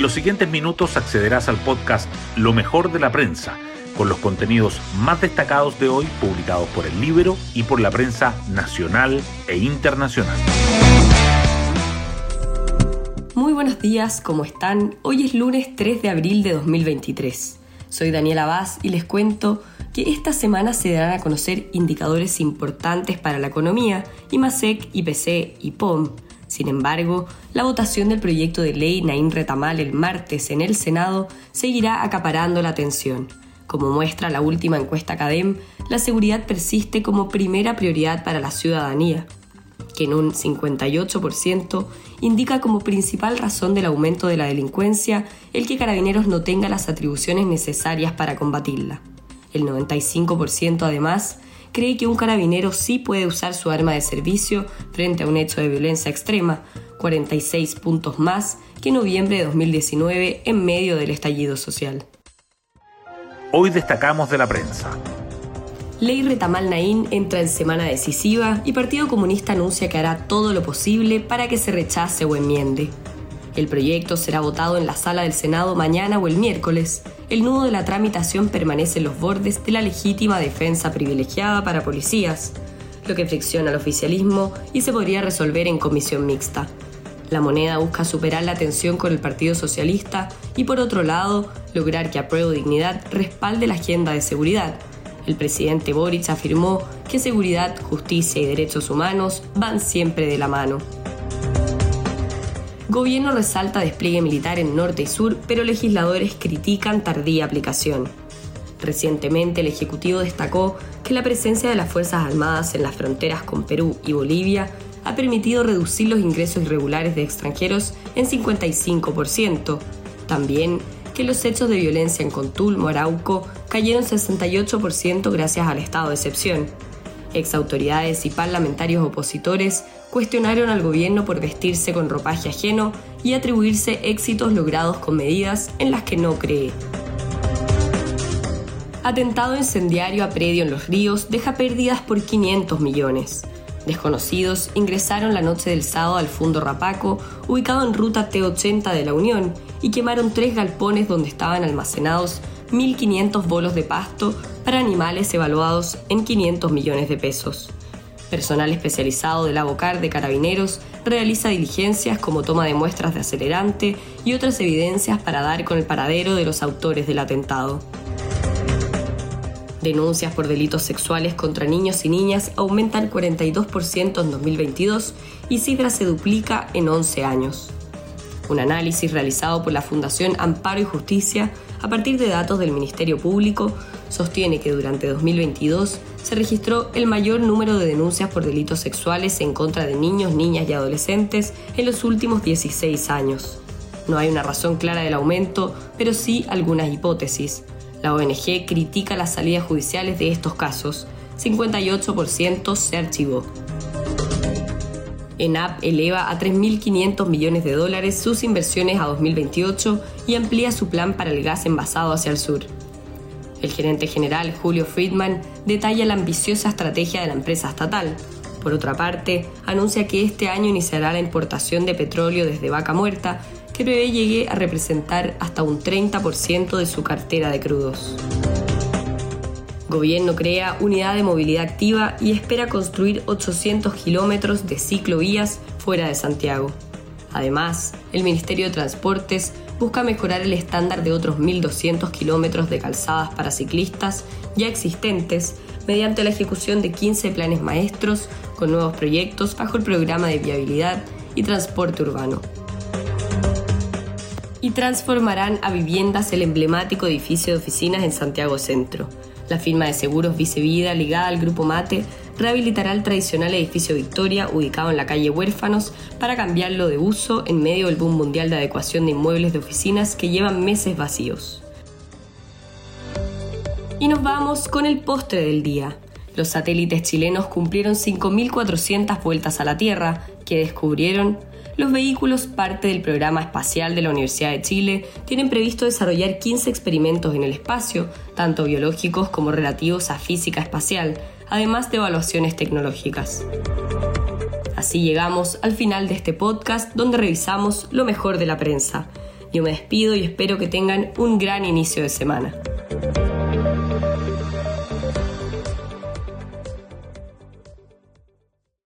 En los siguientes minutos accederás al podcast Lo mejor de la prensa, con los contenidos más destacados de hoy publicados por el libro y por la prensa nacional e internacional. Muy buenos días, ¿cómo están? Hoy es lunes 3 de abril de 2023. Soy Daniela Vaz y les cuento que esta semana se darán a conocer indicadores importantes para la economía, IMASEC, IPC y POM, sin embargo, la votación del proyecto de ley Naín Retamal el martes en el Senado seguirá acaparando la atención. Como muestra la última encuesta CADEM, la seguridad persiste como primera prioridad para la ciudadanía, que en un 58% indica como principal razón del aumento de la delincuencia el que Carabineros no tenga las atribuciones necesarias para combatirla. El 95% además cree que un carabinero sí puede usar su arma de servicio frente a un hecho de violencia extrema, 46 puntos más que en noviembre de 2019 en medio del estallido social. Hoy destacamos de la prensa. Ley Retamal Naín entra en semana decisiva y Partido Comunista anuncia que hará todo lo posible para que se rechace o enmiende. El proyecto será votado en la sala del Senado mañana o el miércoles. El nudo de la tramitación permanece en los bordes de la legítima defensa privilegiada para policías, lo que fricciona al oficialismo y se podría resolver en comisión mixta. La moneda busca superar la tensión con el Partido Socialista y por otro lado, lograr que Apruebo Dignidad respalde la agenda de seguridad. El presidente Boric afirmó que seguridad, justicia y derechos humanos van siempre de la mano. Gobierno resalta despliegue militar en norte y sur, pero legisladores critican tardía aplicación. Recientemente el Ejecutivo destacó que la presencia de las Fuerzas Armadas en las fronteras con Perú y Bolivia ha permitido reducir los ingresos irregulares de extranjeros en 55%. También que los hechos de violencia en Contulmo, Arauco, cayeron 68% gracias al estado de excepción. Exautoridades y parlamentarios opositores cuestionaron al gobierno por vestirse con ropaje ajeno y atribuirse éxitos logrados con medidas en las que no cree. Atentado incendiario a predio en los ríos deja pérdidas por 500 millones. Desconocidos ingresaron la noche del sábado al Fundo Rapaco, ubicado en ruta T80 de la Unión, y quemaron tres galpones donde estaban almacenados 1.500 bolos de pasto para animales evaluados en 500 millones de pesos. Personal especializado del Abocar de Carabineros realiza diligencias como toma de muestras de acelerante y otras evidencias para dar con el paradero de los autores del atentado. Denuncias por delitos sexuales contra niños y niñas aumentan 42% en 2022 y cifra se duplica en 11 años. Un análisis realizado por la Fundación Amparo y Justicia a partir de datos del Ministerio Público sostiene que durante 2022 se registró el mayor número de denuncias por delitos sexuales en contra de niños, niñas y adolescentes en los últimos 16 años. No hay una razón clara del aumento, pero sí algunas hipótesis. La ONG critica las salidas judiciales de estos casos. 58% se archivó. ENAP eleva a 3.500 millones de dólares sus inversiones a 2028 y amplía su plan para el gas envasado hacia el sur. El gerente general Julio Friedman detalla la ambiciosa estrategia de la empresa estatal. Por otra parte, anuncia que este año iniciará la importación de petróleo desde Vaca Muerta, que prevé llegue a representar hasta un 30% de su cartera de crudos. Gobierno crea unidad de movilidad activa y espera construir 800 kilómetros de ciclovías fuera de Santiago. Además, el Ministerio de Transportes busca mejorar el estándar de otros 1.200 kilómetros de calzadas para ciclistas ya existentes mediante la ejecución de 15 planes maestros con nuevos proyectos bajo el programa de viabilidad y transporte urbano. Y transformarán a viviendas el emblemático edificio de oficinas en Santiago Centro. La firma de seguros Vicevida, ligada al Grupo Mate, rehabilitará el tradicional edificio Victoria, ubicado en la calle Huérfanos, para cambiarlo de uso en medio del boom mundial de adecuación de inmuebles de oficinas que llevan meses vacíos. Y nos vamos con el postre del día. Los satélites chilenos cumplieron 5.400 vueltas a la Tierra, que descubrieron los vehículos, parte del programa espacial de la Universidad de Chile, tienen previsto desarrollar 15 experimentos en el espacio, tanto biológicos como relativos a física espacial, además de evaluaciones tecnológicas. Así llegamos al final de este podcast donde revisamos lo mejor de la prensa. Yo me despido y espero que tengan un gran inicio de semana.